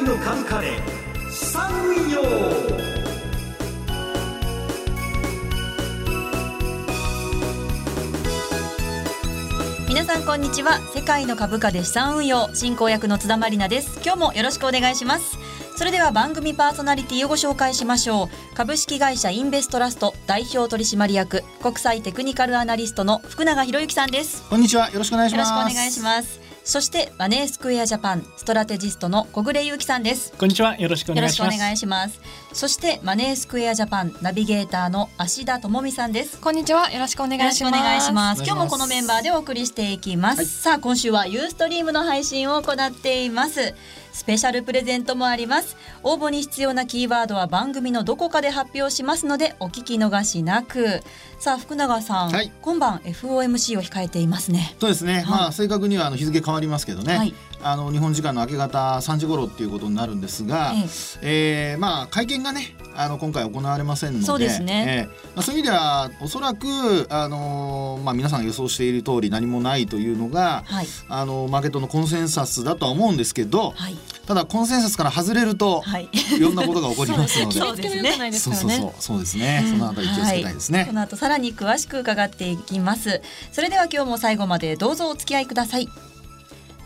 界の株価で資産運用皆さんこんにちは。世界の株価で資産運用進行役の津田まりなです。今日もよろしくお願いします。それでは番組パーソナリティをご紹介しましょう。株式会社インベストラスト代表取締役国際テクニカルアナリストの福永博之さんです。こんにちは。よろしくお願いしよろますしくお願いしますそしてマネースクエアジャパンストラテジストの小暮優樹さんですこんにちは。よろしくお願いします。しくお願いしますそしてマネースクエアジャパンナビゲーターの芦田智美さんですこんにちは。よろしくお願いします。今日もこのメンバーでお送りしていきます。さあ今週はユーストリームの配信を行っています。スペシャルプレゼントもあります。応募に必要なキーワードは番組のどこかで発表しますのでお聞き逃しなく。さあ福永さん、はい今晩 FOMC を控えていますね。そうですね、まあ正確にはあの日付変わりますけどね、はいあの日本時間の明け方3時頃っていうことになるんですが、ええ。ーまあ会見がねあの今回行われませんのでそうですね。えーまあ、そういう意味ではおそらく、あのーまあ、皆さんが予想している通り何もないというのが、はい。あのマーケットのコンセンサスだとは思うんですけど、はい。ただコンセンサスから外れると、はい。い、ろんなことが起こりますので。そうですね。そう。そうそうそう。ですね、そのあたり気をつけたいですね、この後さらに詳しく伺っていきます。それでは今日も最後までどうぞお付き合いください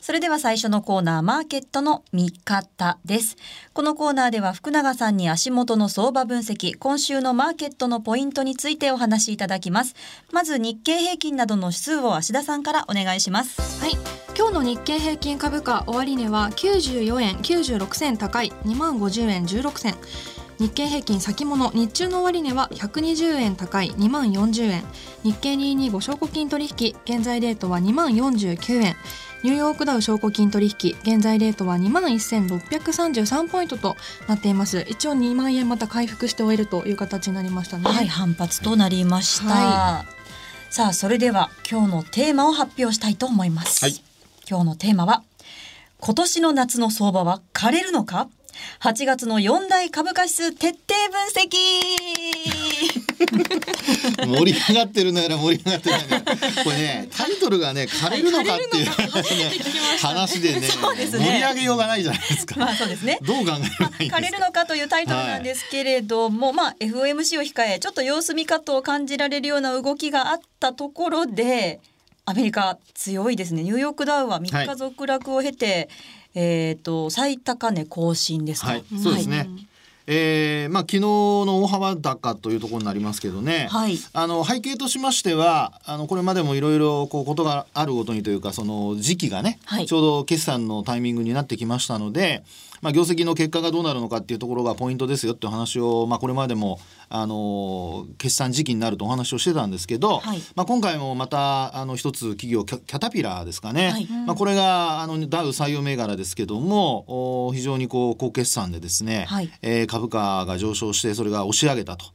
それでは最初のコーナーマーケットの見方ですこのコーナーでは福永さんに足元の相場分析今週のマーケットのポイントについてお話しいただきますまず日経平均などの指数を芦田さんからお願いしますはい。今日の日経平均株価終値は94円96銭高い2万50円16銭。日経平均先物日中の終値は120円高い2万40円。日経225証拠金取引現在レートは2万49円。ニューヨークダウ証拠金取引現在レートは2万1633ポイントとなっています。一応2万円また回復して終えるという形になりましたね。はい反発となりました、はさあそれでは今日のテーマを発表したいと思います、はい。今日のテーマは今年の夏の相場は枯れるのか？8月の4大株価指数徹底分析。盛り上がってるなら盛り上がってるならこれねタイトルがね枯れるのかっていう話ね話でねね。盛り上げようがないじゃないですか。まあそうですね。どう考え。枯れるのかというタイトルなんですけれども、まあ FOMC を控えちょっと様子見方を感じられるような動きがあったところでアメリカ強いですね。ニューヨークダウは3日続落を経て、えっ、と最高値更新ですか、はい、そうですね。えーまあ昨日の大幅高というところになりますけどね、はい。あの背景としましてはあのこれまでもいろいろこうことがあるごとにというかその時期がね、はい。ちょうど決算のタイミングになってきましたので、まあ、業績の結果がどうなるのかっていうところがポイントですよっていう話を、まあ、これまでもあの決算時期になるとお話をしてたんですけど、はい。まあ、今回もまたあの一つ企業キャキャタピラーですかね、はい。まあ、これがあのダウ採用銘柄ですけどもお非常にこう高決算でですね、はい。えー株価が上昇してそれが押し上げたと、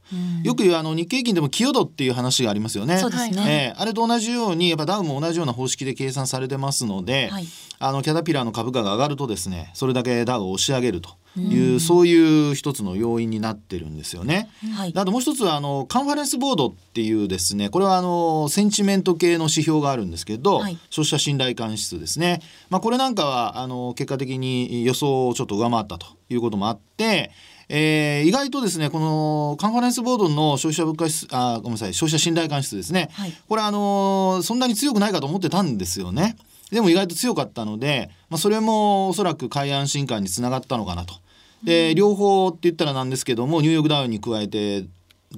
よく言うあの日経平均でも寄与度っていう話がありますよね。そうですね、えーあれと同じようにやっぱダウも同じような方式で計算されてますので、はい。あのキャタピラーの株価が上がるとですねそれだけダウを押し上げると。いう、そういう一つの要因になってるんですよね。はい。であともう一つはあのカンファレンスボードっていうですねこれはあのセンチメント系の指標があるんですけど、はい。消費者信頼感指数ですね、まあ、これなんかはあの結果的に予想をちょっと上回ったということもあって、えー意外とですねこのカンファレンスボードの消費者物価指数あごめんなさい消費者信頼感指数ですね、はい。これあのそんなに強くないかと思ってたんですよね。でも意外と強かったので、まあ、それもおそらく海安進化につながったのかなと。で、両方って言ったらなんですけどもニューヨークダウンに加えて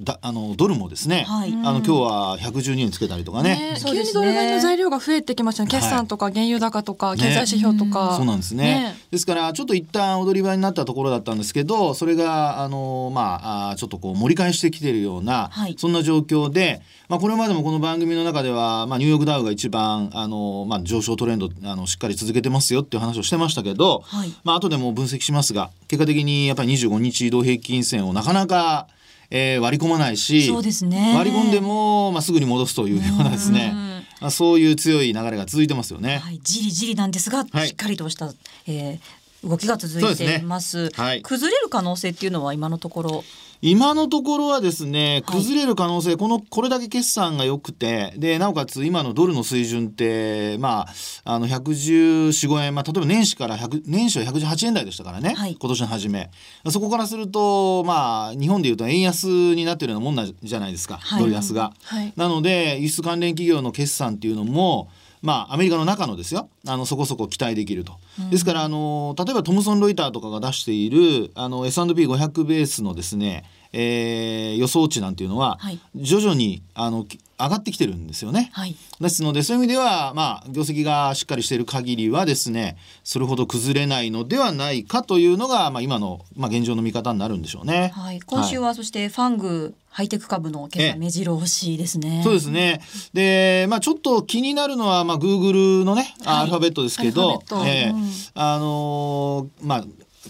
だあのドルもですね、はい。あの今日は112円つけたりとかね。ね。急にドル買いの材料が増えてきましたね。決算とか原油高とか経済指標とか。そうなんですね。ですからちょっと一旦踊り場になったところだったんですけどそれがあのまああちょっとこう盛り返してきているような、はい。そんな状況で、まあ、これまでもこの番組の中では、まあ、ニューヨークダウが一番あの、まあ、上昇トレンドあのしっかり続けてますよっていう話をしてましたけど、はい。まあ後でも分析しますが結果的にやっぱり25日移動平均線をなかなか、えー割り込まないしそうですね。割り込んでも、まあ、すぐに戻すというようなですね、まあ、そういう強い流れが続いてますよね。はい、じりじりなんですが、はい。しっかりとした、えー動きが続いています。ね。はい。崩れる可能性っていうのは今のところ？今のところはですねはい。崩れる可能性、このこれだけ決算が良くてでなおかつ今のドルの水準ってまああの11415円、まあ、例えば年始から100年始は118円台でしたからね、はい。今年の初め。そこからするとまあ日本でいうと円安になってるようなもんなんじゃないですか、はい。ドル安が。はい。なので輸出関連企業の決算っていうのもまあ、アメリカの中のですよ。あのそこそこ期待できると、ですからあの例えばトムソン・ロイターとかが出しているあの S&P500 ベースのですね、えー予想値なんていうのは、はい徐々にあのき上がってきてるんですよね。はい。ですのでそういう意味ではまあ業績がしっかりしている限りはですねそれほど崩れないのではないかというのが、まあ、今の、まあ、現状の見方になるんでしょうね。はい。今週はそしてファングハイテク株の決ええ算目白押しですね。そうですね。で、まあちょっと気になるのはまあ Google のね、はいアルファベットですけどええうんあのーまあ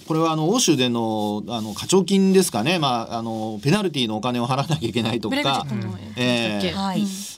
これはあの欧州でのあの課徴金ですかね、まああのペナルティーのお金を払わなきゃいけないとか。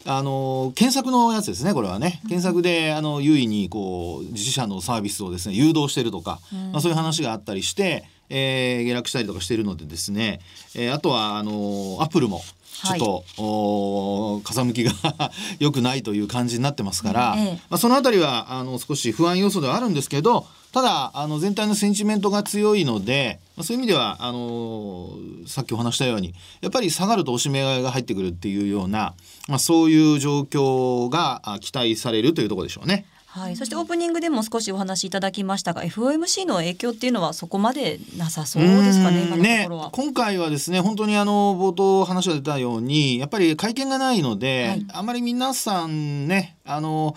あの検索のやつですねこれはね。検索であの優位にこう自社のサービスをですね誘導してるとか、まあ、そういう話があったりして、えー下落したりとかしているのでですね、えーあとはあのアップルもちょっと、おー風向きが 良くないという感じになってますから、ええまあ、そのあたりはあの少し不安要素ではあるんですけどただあの全体のセンチメントが強いので、まあ、そういう意味ではあのさっきお話したようにやっぱり下がるとおしめ買いが入ってくるっていうような、まあ、そういう状況があ期待されるというところでしょうね。はい。そしてオープニングでも少しお話しいただきましたが、FOMC の影響っていうのはそこまでなさそうですかね。今のとねころは。今回はですね本当にあの冒頭話が出たようにやっぱり会見がないので、はいあまり皆さんねあの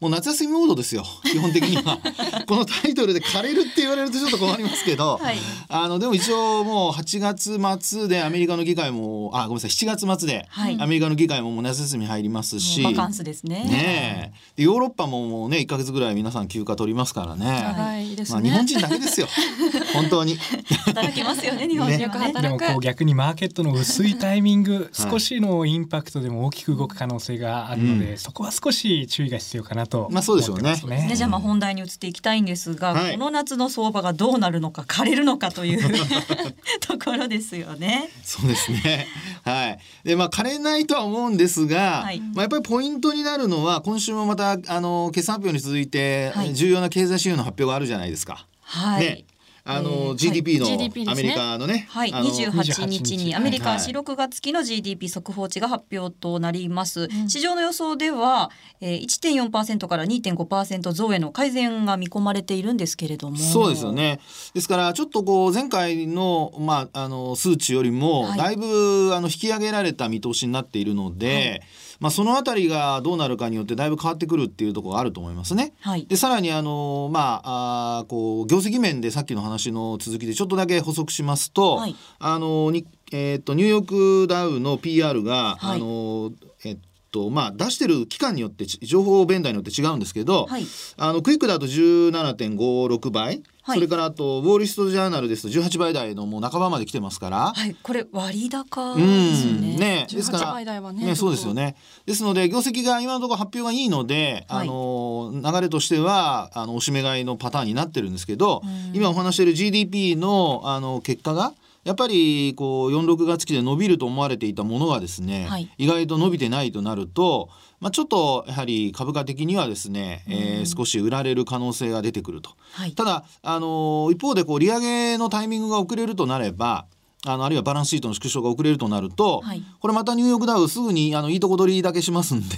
もう夏休みモードですよ。基本的には。このタイトルで枯れるって言われるとちょっと困りますけど、はい。あのでも一応もう8月末でアメリカの議会もあごめんなさい。7月末ではい。アメリカの議会ももう夏休み入りますし、もうバカンスですね。ねえ。でヨーロッパももうね1か月ぐらい皆さん休暇取りますからね。長いまあ、ね。日本人だけですよ。本当に。働けますよね、日本人は。ね。でもこう逆にマーケットの薄いタイミング、少しのインパクトでも大きく動く可能性があるので、うん。そこは少し注意が必要かなと思ってまあそうでしょうねね、じゃあまあ本題に移っていきたいんですが、はいこの夏の相場がどうなるのか枯れるのかという ところですよね。そうですね。はい。で、まあ、枯れないとは思うんですが、はいまあ、やっぱりポイントになるのは、今週もまた、あの、決算発表に続いて、はい重要な経済指標の発表があるじゃないですか。はい。ね。あの、えー GDP の、アメリカのね。はい、あの28日にアメリカはい4、6月期の GDP 速報値が発表となります。市場の予想では、えー、1.4%から2.5%増への改善が見込まれているんですけれども。そうですよ。ね。ですから、ちょっとこう、前回の、まあ、あの、数値よりも、はいだいぶ、あの、引き上げられた見通しになっているので、まあ、そのあたりがどうなるかによってだいぶ変わってくるっていうところがあると思いますね。はい。でさらにあのまああーこう業績面でさっきの話の続きでちょっとだけ補足しますと、はいあのにえっ、とニューヨークダウの PR が、はいあのえっとまあ出してる期間によってち情報弁台によって違うんですけど、はい。あのクイックだと17.56倍、はい。それからあとウォール・リスト・ジャーナルですと18倍台のもう半ばまで来てますから。はい、これ割高うですよんね。ね、ですから18倍台はねそうですよね。ですので業績が今のところ発表がいいので、はい。あの流れとしてはあのおしめ買いのパターンになってるんですけど、うん。今お話している GDP のあの結果がやっぱりこう46月期で伸びると思われていたものがですね、はい意外と伸びてないとなると、まあ、ちょっとやはり株価的にはですね、えー少し売られる可能性が出てくると。はい。ただ、あの一方でこう利上げのタイミングが遅れるとなればあのあるいはバランスシートの縮小が遅れるとなると、はいこれまたニューヨークダウすぐにあのいいとこ取りだけしますんで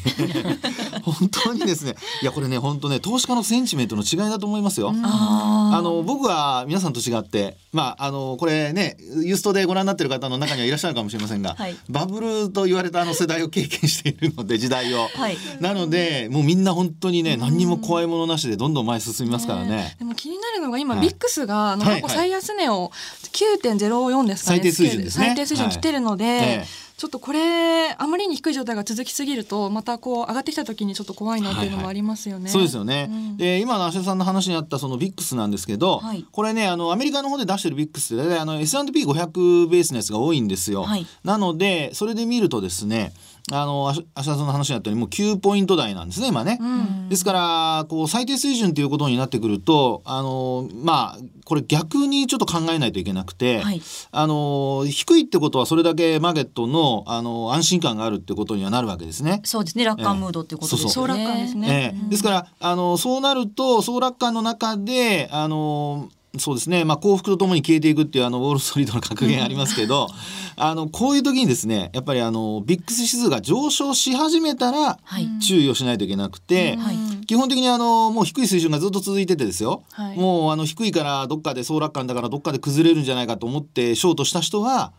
本当にですねいやこれね本当ね投資家のセンチメントの違いだと思いますよ。ああの僕は皆さんと違ってまああのこれねユーストでご覧になってる方の中にはいらっしゃるかもしれませんが、はいバブルと言われたあの世代を経験しているので時代を。はい。なのでもうみんな本当にね何にも怖いものなしでどんどん前に進みますからね。でも気になるのが今、はいビックスがあのはい過去最安値を9.04ですかね、最低水準ですね最低水準来てるので、ええちょっとこれあまりに低い状態が続きすぎるとまたこう上がってきた時にちょっと怖いなっていうのもありますよね。そうですよね。うんで今の芦田さんの話にあったそのビックスなんですけど、はいこれねあのアメリカの方で出してるビックスって大体あの S&P500 ベースのやつが多いんですよ。はいなのでそれで見るとですねあの芦芦田さんの話にあったようにもう9ポイント台なんですね今ね。うんですからこう最低水準ということになってくるとあのまあこれ逆にちょっと考えないといけなくて、はいあの低いってことはそれだけマーケットのあの安心感があるってことにはなるわけですね。そうですね楽観ムードってことですよね。そう楽観ですねええですからあのそうなると総楽観の中であのそうですね、まあ、幸福とともに消えていくっていうあのウォール・ストリートの格言ありますけどあのこういう時にですねやっぱりあのビックス指数が上昇し始めたらはい。注意をしないといけなくて、はい。基本的にあのもう低い水準がずっと続いててですよ、はい。もうあの低いからどっかで総楽観だからどっかで崩れるんじゃないかと思ってショートした人は、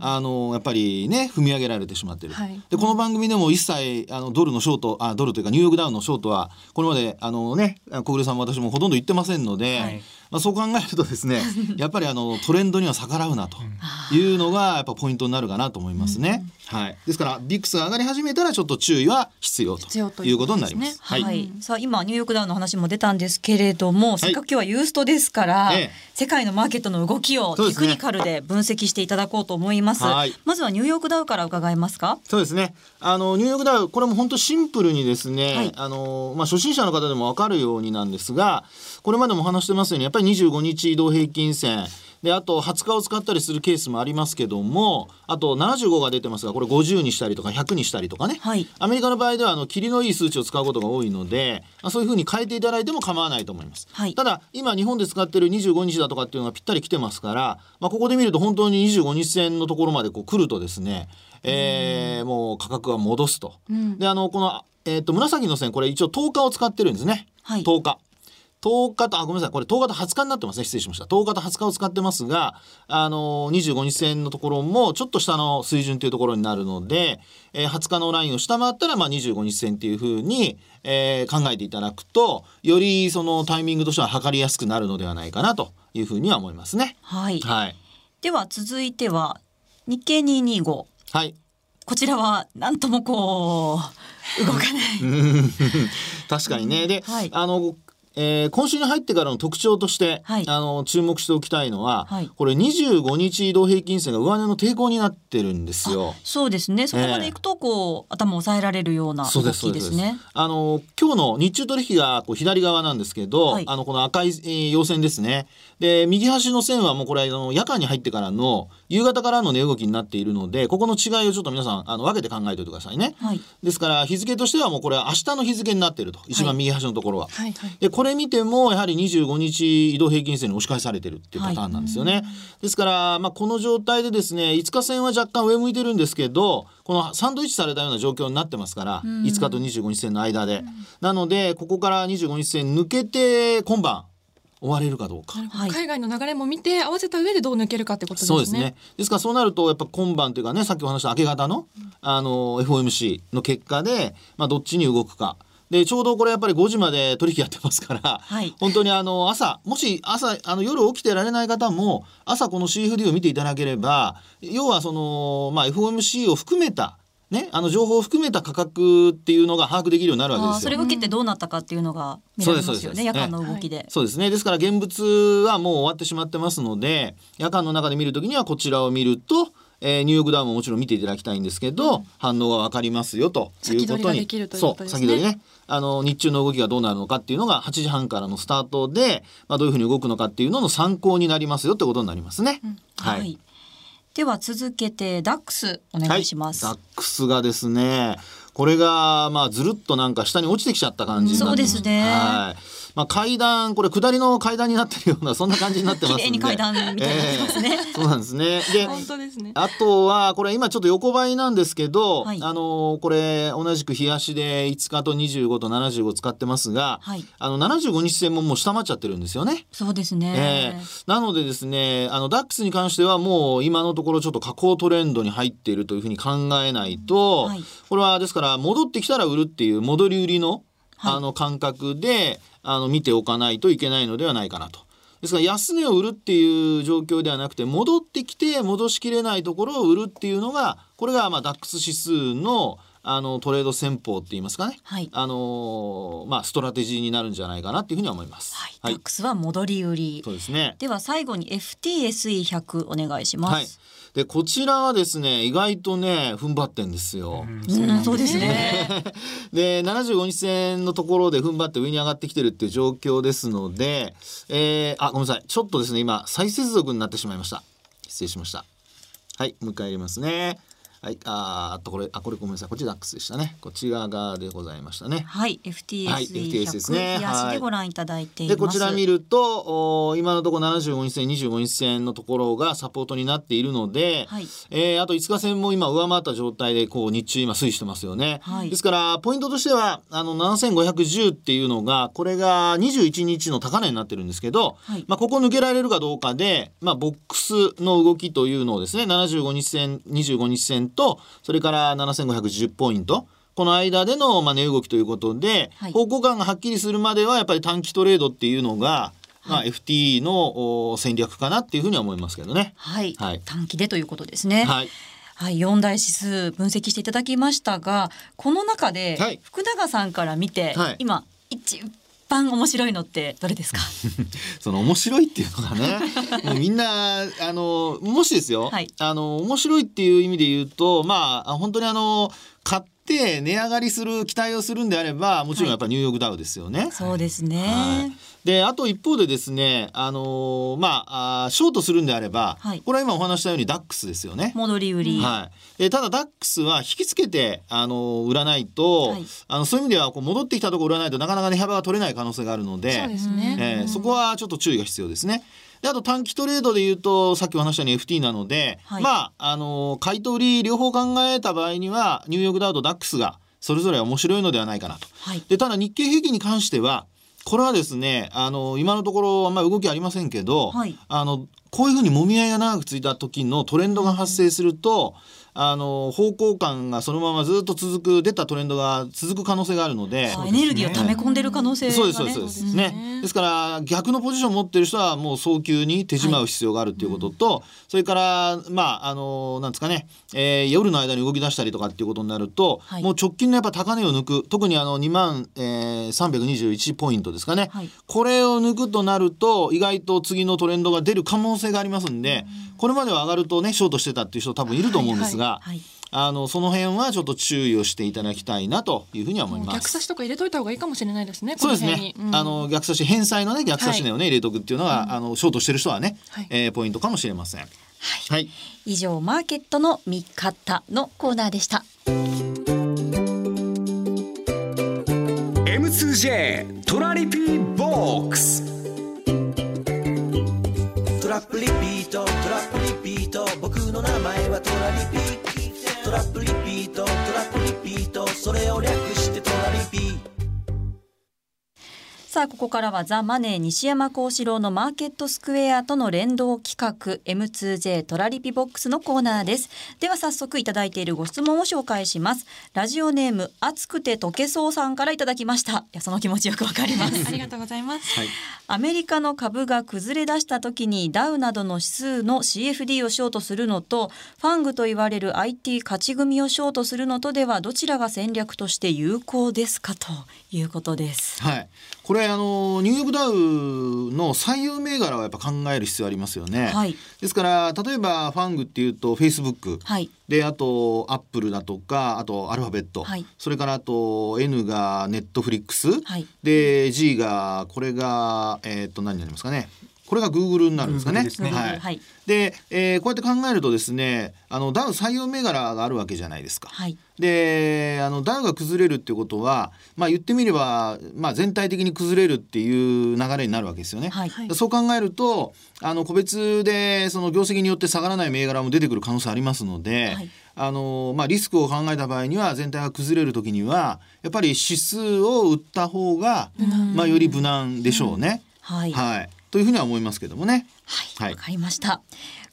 あのやっぱりね踏み上げられてしまってる、はい。でこの番組でも一切あのドルのショートあドルというかニューヨークダウンのショートはこれまであのね小暮さんも私もほとんど言ってませんので、はい。まあ、そう考えるとですね やっぱりあのトレンドには逆らうなというのがやっぱポイントになるかなと思いますね。はい、ですからビックスが上がり始めたらちょっと注意は必要と必要といううこととになります。はい、さあ今ニューヨークダウンの話も出たんですけれども、せっかく今日はユーストですから、ええ。世界のマーケットの動きをテクニカルで分析していただこうと思います。はいまずはニューヨークダウから伺えますか？そうですね。あのニューヨークダウこれも本当シンプルにですね、はいあのまあ初心者の方でもわかるようになんですが、これまでも話してますようにやっぱり25日移動平均線であと20日を使ったりするケースもありますけども、あと75が出てますがこれ50にしたりとか100にしたりとかね。はいアメリカの場合ではあの霧のいい数値を使うことが多いので、まあ、そういうふうに変えていただいても構わないと思います。はいただ今日本で使ってる25日だとかっていうのがぴったり来てますから、まあ、ここで見ると本当に25日線のところまでこう来るとですね、えーもう価格は戻すと。うんであのこの、えー、と紫の線これ一応10日を使ってるんですね。はい10日。10日と、あ、ごめんなさい。これ10日と20日になってますね。失礼しました。10日と20日を使ってますが、あのー、25日線のところもちょっと下の水準というところになるので、えー20日のラインを下回ったら、まあ、25日線っていうふうに、えー考えていただくと、よりそのタイミングとしては測りやすくなるのではないかなというふうには思いますね。はい。はい。では続いては日経225。はい。こちらはなんともこう動かない。確かにね。で、はいあの、えー今週に入ってからの特徴として、はいあの注目しておきたいのは、はいこれ25日移動平均線が上値の抵抗になってるんですよ。そうですね。そこまで行くとこう、頭を押さえられるような動そうですそうですすね。あの今日の日中取引がこう左側なんですけど、はいあのこの赤い、えー陽線ですね。で右端の線はもうこれあの夜間に入ってからの夕方からの値動きになっているので、ここの違いをちょっと皆さんあの分けて考えておいてくださいね。はい。ですから日付としてはもうこれは明日の日付になっていると一番右端のところは。はいはいでこれ見てもやはり25日移動平均線に押し返されてるっていうパターンなんですよね。ですから、まあ、この状態でですね5日線は若干上向いてるんですけどこのサンドイッチされたような状況になってますから5日と25日線の間で。なのでここから25日線抜けて今晩終われるかどうか。はい海外の流れも見て合わせた上でどう抜けるかってことですね。そうですね。ですからそうなるとやっぱ今晩というかねさっきお話した明け方のあの FOMC の結果でまあどっちに動くか。でちょうどこれやっぱり5時まで取引やってますから、はい本当にあの朝もし朝あの夜起きてられない方も朝この CFD を見ていただければ要はそのまあ FOMC を含めたねあの情報を含めた価格っていうのが把握できるようになるわけですよ。それを受けてどうなったかっていうのが見られますよね。夜間の動きで。そうですね。ですから現物はもう終わってしまってますので、夜間の中で見るときにはこちらを見ると、えーニューヨークダウンももちろん見ていただきたいんですけど、反応がわかりますよということに。先取りねそう、先取りね。あの、日中の動きがどうなるのかっていうのが8時半からのスタートで、まあ、どういうふうに動くのかっていうのの参考になりますよってことになりますね。はい。では続けてダックスお願いします。はい、ダックスがですねこれがまあずるっとなんか下に落ちてきちゃった感じになってそうですねはいまあ、階段これ下りの階段になってるようなそんな感じになってますんで。綺麗に階段みたいになね。ええ。そうなんですね。で本当ですね。あとはこれ今ちょっと横ばいなんですけど、はい。あのこれ同じく日足で5日と25と75使ってますが、はい。あの75日線ももう下回っちゃってるんですよね。そうですね。ええ。なのでですねあのダックスに関してはもう今のところちょっと下降トレンドに入っているというふうに考えないと、はい。これはですから戻ってきたら売るっていう戻り売りの,、はいあの感覚であの見ておかないといけないのではないかなと。ですから安値を売るっていう状況ではなくて戻ってきて戻しきれないところを売るっていうのがこれがまあダックス指数のあのトレード戦法って言いますかね、はいあのーまあストラテジーになるんじゃないかなっていうふうには思います。はい、はい DAX は戻り売りそうですね。では最後に FTSE100 お願いします、はい。でこちらはですね意外とね踏ん張ってんですよ。うん、そうですね。で75日線のところで踏ん張って上に上がってきてるっていう状況ですので、えー、あごめんなさい。ちょっとですね今再接続になってしまいました。失礼しました。はいもう一回やりますねはいあーあとこれあこれごめんなさい。こっち DAX でしたね。こちら側でございましたね。はい、はい FTSE100 FTS ですね。でご覧いただいていま。ですこちら見るとお今のところ75日線25日線のところがサポートになっているので、はいえーあと5日線も今上回った状態でこう日中今推移してますよね、はいですからポイントとしてはあの7510っていうのがこれが21日の高値になってるんですけど、はいまあ、ここ抜けられるかどうかで、まあ、ボックスの動きというのをですね75日線25日線とそれから7510ポイント。この間でのまあ値動きということで、はい。方向感がはっきりするまではやっぱり短期トレードっていうのが、まあ、FT のお戦略かなっていうふうには思いますけどね。はい、はい。短期でということですね。はい。はい、4大指数分析していただきましたが、この中ではい。福永さんから見て、はい。今一番面白いのってどれですか？その面白いっていうのがね もうみんなあのもしですよ、はいあの面白いっていう意味で言うとまあ本当にあの買って値上がりする期待をするんであればもちろんやっぱりニューヨークダウですよね。そうですね。はい、であと一方でですね、あのまああーショートするんであれば、はいこれは今お話ししたようにダックスですよね。戻り売り。はい、でただダックスは引きつけてあの売らないと、はいあのそういう意味ではこう戻ってきたところ売らないとなかなか値幅が取れない可能性があるのでそうですね。えーそこはちょっと注意が必要ですね。であと短期トレードで言うとさっきお話したように FT なので、はいまああの買い取り両方考えた場合にはニューヨークダウとダックスがそれぞれ面白いのではないかなと。はい。でただ日経平均に関してはこれはですねあの今のところあんまり動きありませんけど、はい。あのこういうふうにもみ合いが長く続いた時のトレンドが発生すると、あの方向感がそのままずっと続く出たトレンドが続く可能性があるので。あエネルギーを溜め込んでる可能性が、ね。そうですそうです。そうですね。ですから逆のポジションを持ってる人はもう早急に手締まう必要があるっていうことと、それからまああのなんですかね、えー夜の間に動き出したりとかっていうことになると、はい。もう直近のやっぱ高値を抜く。特にあの2万、えー、321ポイントですかね、はい。これを抜くとなると意外と次のトレンドが出る可能性がありますんで、これまでは上がるとねショートしてたっていう人多分いると思うんですが、はいあのその辺はちょっと注意をしていただきたいなというふうには思います。逆差しとか入れといた方がいいかもしれないですね。そうですね。うんあの逆差し返済のね逆差し値をね、入れとくっていうのが、あのショートしてる人はね、はいえーポイントかもしれません。はい。以上マーケットの見方のコーナーでした。M2J トラリピーボックストラップリピート。トラップリピート。僕の名前はトラリピート。ラップリピート。トラップリピート。それを略してさあここからはザ・マネー西山幸四郎のマーケットスクエアとの連動企画 M2J トラリピボックスのコーナーですでは早速いただいているご質問を紹介しますラジオネーム熱くて溶けそうさんからいただきましたいやその気持ちよくわかります ありがとうございます。アメリカの株が崩れ出した時にダウなどの指数の CFD をショートするのとファングと言われる IT 勝ち組をショートするのとではどちらが戦略として有効ですか？ということです。はい。これあのニューヨークダウの採用銘柄はやっぱ考える必要ありますよね。はい。ですから例えばファングっていうとフェイスブック。はい。であとアップルだとかあとアルファベット、はい。それからあと N がネットフリックス、はい。で G がこれがえっ、と何になりますかね？これが Google になるんですかね。ねはい。はいで、えーこうやって考えるとですねあのダウ採用銘柄があるわけじゃないですか。はいであのダウが崩れるっていうことは、まあ、言ってみれば、まあ、全体的に崩れるっていう流れになるわけですよね。はいはいそう考えるとあの個別でその業績によって下がらない銘柄も出てくる可能性ありますので、はいあのまあ、リスクを考えた場合には全体が崩れる時にはやっぱり指数を売った方が、まあ、より無難でしょうね。はいはい、というふうには思いますけどもね。はい、はいわかりました。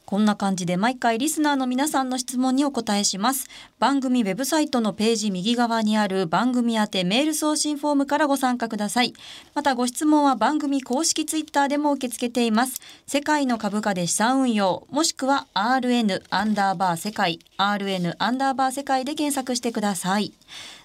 こんな感じで毎回リスナーの皆さんの質問にお答えします。番組ウェブサイトのページ右側にある番組宛てメール送信フォームからご参加ください。またご質問は番組公式ツイッターでも受け付けています。世界の株価で資産運用、もしくは RN アンダーバー世界、RN アンダーバー世界で検索してください。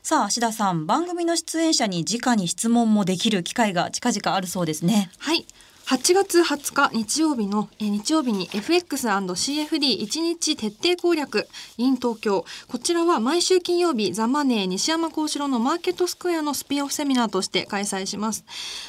さあ、芦田さん、番組の出演者に直に質問もできる機会が近々あるそうですね。はい。8月20日日曜日の、えー日曜日に FX&CFD1 日徹底攻略 in 東京。こちらは毎週金曜日ザ・マネー西山幸四郎のマーケットスクエアのスピンオフセミナーとして開催します。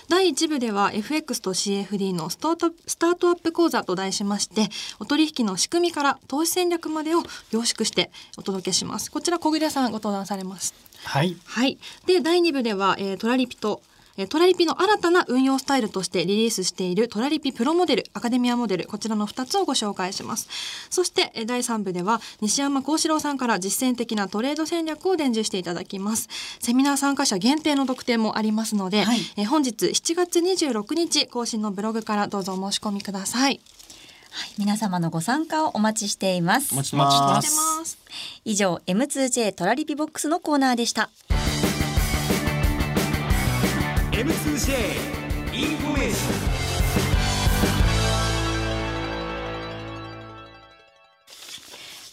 第1部では FX と CFD のスタートスタートアップ講座と題しましてお取引の仕組みから投資戦略までを凝縮してお届けします。こちら小暮さんご登壇されます。はい。はい。で、第2部では、えートラリピと、えートラリピの新たな運用スタイルとしてリリースしているトラリピプロモデル、アカデミアモデル、こちらの2つをご紹介します。そして、えー第3部では、西山幸四郎さんから実践的なトレード戦略を伝授していただきます。セミナー参加者限定の特典もありますので、はいえー本日7月26日更新のブログからどうぞお申し込みください。皆様のご参加をお待ちしていますお。待ちして。ます。以上 M2J トラリピボックスのコーナーでした。M2J インフォメーション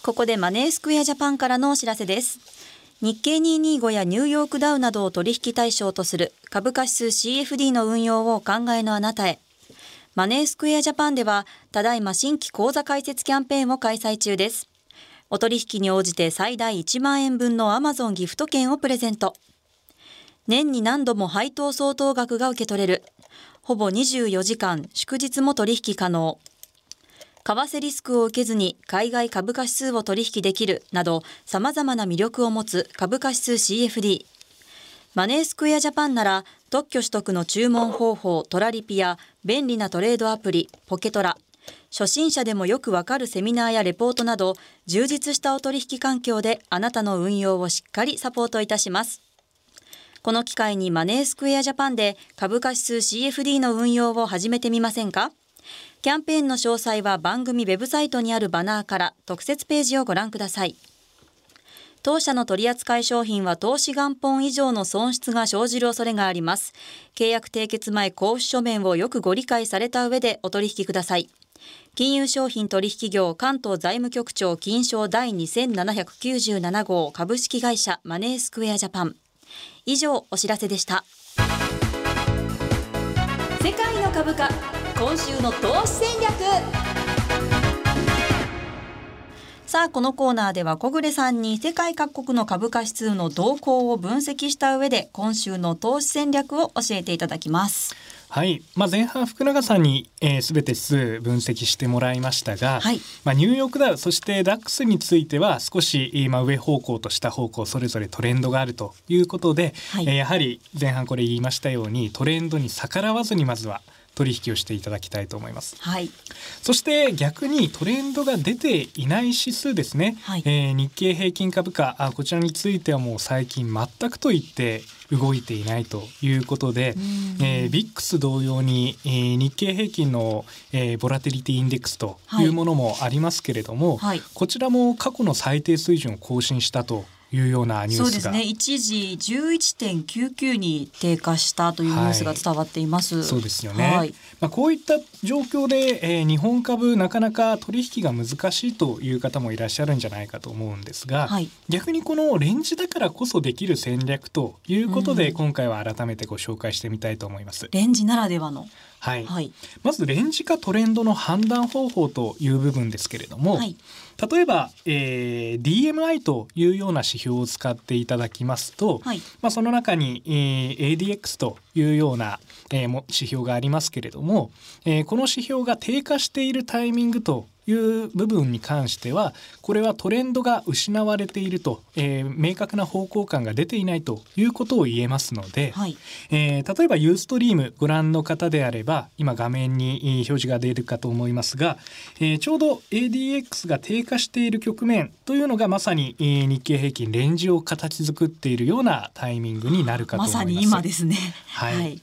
ここでマネースクエアジャパンからのお知らせです。日経225やニューヨークダウなどを取引対象とする株価指数 CFD の運用をお考えのあなたへ。マネースクエアジャパンでは、ただいま新規口座開設キャンペーンを開催中です。お取引に応じて最大1万円分の Amazon ギフト券をプレゼント。年に何度も配当相当額が受け取れる。ほぼ24時間、祝日も取引可能。為替リスクを受けずに海外株価指数を取引できるなど様々な魅力を持つ株価指数 CFD。マネースクエアジャパンなら特許取得の注文方法トラリピや便利なトレードアプリポケトラ。初心者でもよくわかるセミナーやレポートなど充実したお取引環境であなたの運用をしっかりサポートいたします。この機会にマネースクエアジャパンで株価指数 CFD の運用を始めてみませんか？キャンペーンの詳細は番組ウェブサイトにあるバナーから特設ページをご覧ください。当社の取扱い商品は投資元本以上の損失が生じる恐れがあります。契約締結前交付書面をよくご理解された上でお取引ください。金融商品取引業関東財務局長金賞第2797号株式会社マネースクエアジャパン。以上お知らせでした。世界の株価今週の投資戦略さあこのコーナーでは小暮さんに世界各国の株価指数の動向を分析した上で今週の投資戦略を教えていただきますはい、まあ、前半福永さんに、えー、全て指数分析してもらいましたが、はい。まあ、ニューヨークダウそしてダックスについては少し、えーまあ、上方向と下方向それぞれトレンドがあるということで、はい。えーやはり前半これ言いましたようにトレンドに逆らわずにまずは取引をしていただきたいと思います。はい。そして逆にトレンドが出ていない指数ですね、はい。えー日経平均株価あこちらについてはもう最近全くと言って動いていないということで、えー、ビックス同様に、えー日経平均の、えーボラテリティインデックスというものもありますけれども、はい。こちらも過去の最低水準を更新したというようなニュースが。そうですね。一時11.99に低下したというニュースが伝わっています、そうですよね、はい。まあ、こういった状況で、えー日本株なかなか取引が難しいという方もいらっしゃるんじゃないかと思うんですが、はい。逆にこのレンジだからこそできる戦略ということで、うん。今回は改めてご紹介してみたいと思います。レンジならではのはい、はい。まずレンジかトレンドの判断方法という部分ですけれども、はい。例えば、えー DMI というような指標を使っていただきますと、はい。まあ、その中に、えー ADX というような、えーも指標がありますけれども、えーこの指標が低下しているタイミングという部分に関してはこれはトレンドが失われていると、えー明確な方向感が出ていないということを言えますので、はい。えー例えばユーストリームご覧の方であれば今画面にえー表示が出るかと思いますが、えーちょうど ADX が低下している局面というのがまさに、えー日経平均レンジを形作っているようなタイミングになるかと思います。まさに今ですね。はい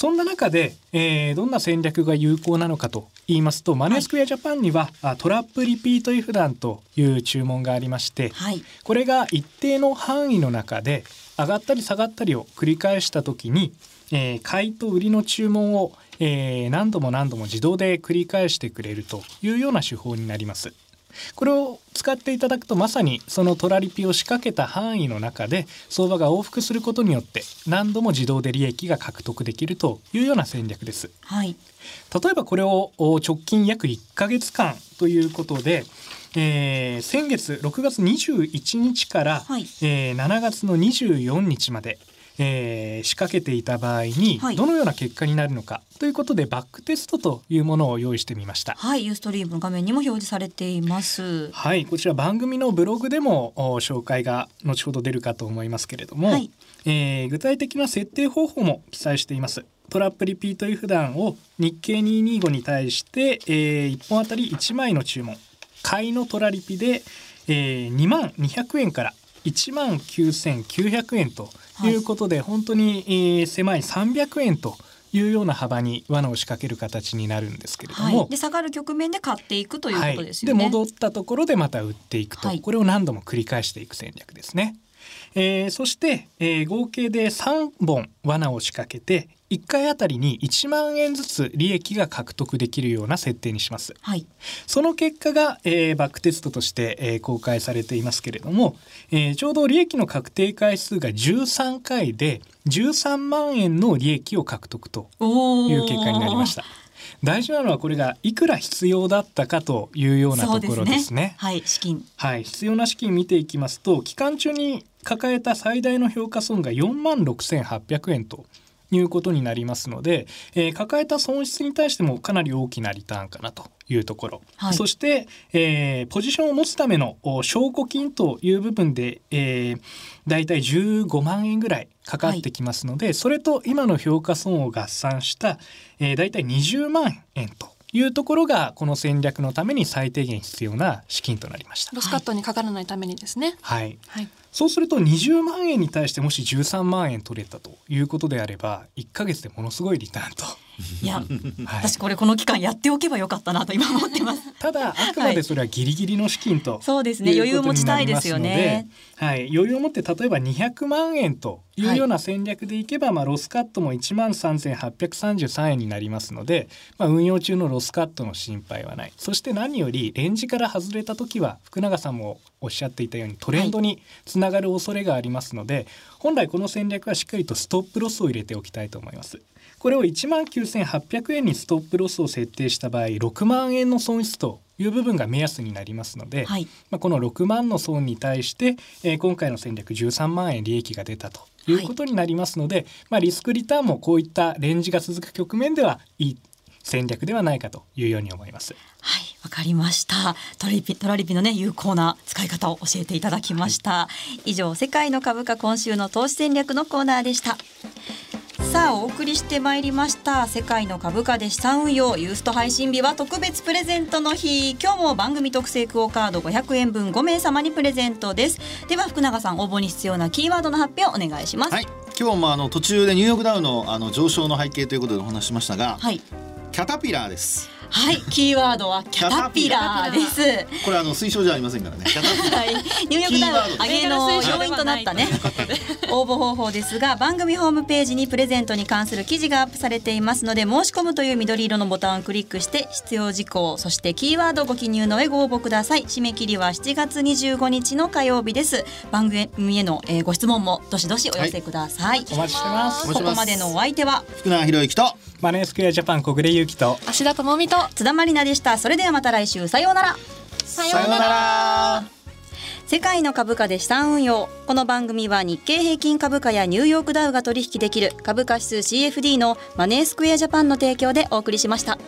そんな中で、えーどんな戦略が有効なのかと言いますとマネースクエアジャパンには、あトラップリピートイフダンという注文がありまして、はいこれが一定の範囲の中で上がったり下がったりを繰り返した時に、えー買いと売りの注文を、えー何度も何度も自動で繰り返してくれるというような手法になります。これを使っていただくとまさにそのトラリピを仕掛けた範囲の中で相場が往復することによって何度も自動で利益が獲得できるというような戦略です。はい例えばこれをお直近約1ヶ月間ということで、えー先月6月21日から、はいえー7月の24日まで、えー仕掛けていた場合にはいどのような結果になるのかということでバックテストというものを用意してみました。はいユーストリームの画面にも表示されていますはい、こちら番組のブログでもお紹介が後ほど出るかと思いますけれども、はいえー具体的な設定方法も記載しています。トラップリピートイフダンを日経225に対して、え1本あたり1枚の注文買いのトラリピで、え2万200円から1万9900円とい。うことで、本当に、えー狭い300円というような幅に罠を仕掛ける形になるんですけれども、はい。で下がる局面で買っていくということですよね、はい、で戻ったところでまた売っていくと、はい。これを何度も繰り返していく戦略ですね。えーそして、えー合計で3本罠を仕掛けて1回あたりに1万円ずつ利益が獲得できるような設定にします。はいその結果が、えーバックテストとして、えー公開されていますけれども、えーちょうど利益の確定回数が13回で13万円の利益を獲得とおいう結果になりました。大事なのはこれがいくら必要だったかというようなところですね。はい資金はい、必要な資金見ていきますと期間中に抱えた最大の評価損が4万6800円ということになりますので、えー抱えた損失に対してもかなり大きなリターンかなというところ、はいそして、えーポジションを持つためのお証拠金という部分で、えー、だいたい15万円ぐらいかかってきますので、それと今の評価損を合算した、えー、だいたい20万円というところがこの戦略のために最低限必要な資金となりました。ロスカットにかからないためにですね。はい、はい。そうすると20万円に対してもし13万円取れたということであれば1ヶ月でものすごいリターンと。いやはい。私これこの期間やっておけばよかったなと今思ってます。ただあくまでそれはギリギリの資金と、そうですね。余裕持ちたいですよね。ではい、余裕を持って例えば200万円というような戦略でいけば、まあ、ロスカットも1万3833円になりますので、まあ、運用中のロスカットの心配はない。そして何よりレンジから外れた時は福永さんもおっしゃっていたようにトレンドにつながる恐れがありますので、本来この戦略はしっかりとストップロスを入れておきたいと思います。これを1万9800円にストップロスを設定した場合6万円の損失という部分が目安になりますので、はいまあ、この6万の損に対して、えー今回の戦略13万円利益が出たということになりますので、まあ、リスクリターンもこういったレンジが続く局面ではいい戦略ではないかというように思います。はいわかりました。トラリピトラリピのね有効な使い方を教えていただきました、以上世界の株価今週の投資戦略のコーナーでした。さあお送りしてまいりました。世界の株価で資産運用ユースト配信日は特別プレゼントの日。今日も番組特製クオカード500円分5名様にプレゼントです。では福永さん応募に必要なキーワードの発表お願いします。はい。今日もあの途中でニューヨークダウのあの上昇の背景ということでお話ししましたが、はいキャタピラーです。はいキーワードはキャタピラーです。これあの推奨じゃありませんからね。キャタピラー。はい、ニューヨークダウン上げの要因となったね。応募方法ですが番組ホームページにプレゼントに関する記事がアップされていますので申し込むという緑色のボタンをクリックして必要事項そしてキーワードをご記入の上ご応募ください。締め切りは7月25日の火曜日です。番組への、えーご質問もどしどしお寄せください、お待ちしてます。ここまでのお相手は福永博之とマネースクエアジャパン小暮優樹と芦田智美と津田まりなでした。それではまた来週さようなら。ささようなら。世界の株価で資産運用。この番組は日経平均株価やニューヨークダウが取引できる株価指数 CFD のマネースクエアジャパンの提供でお送りしました。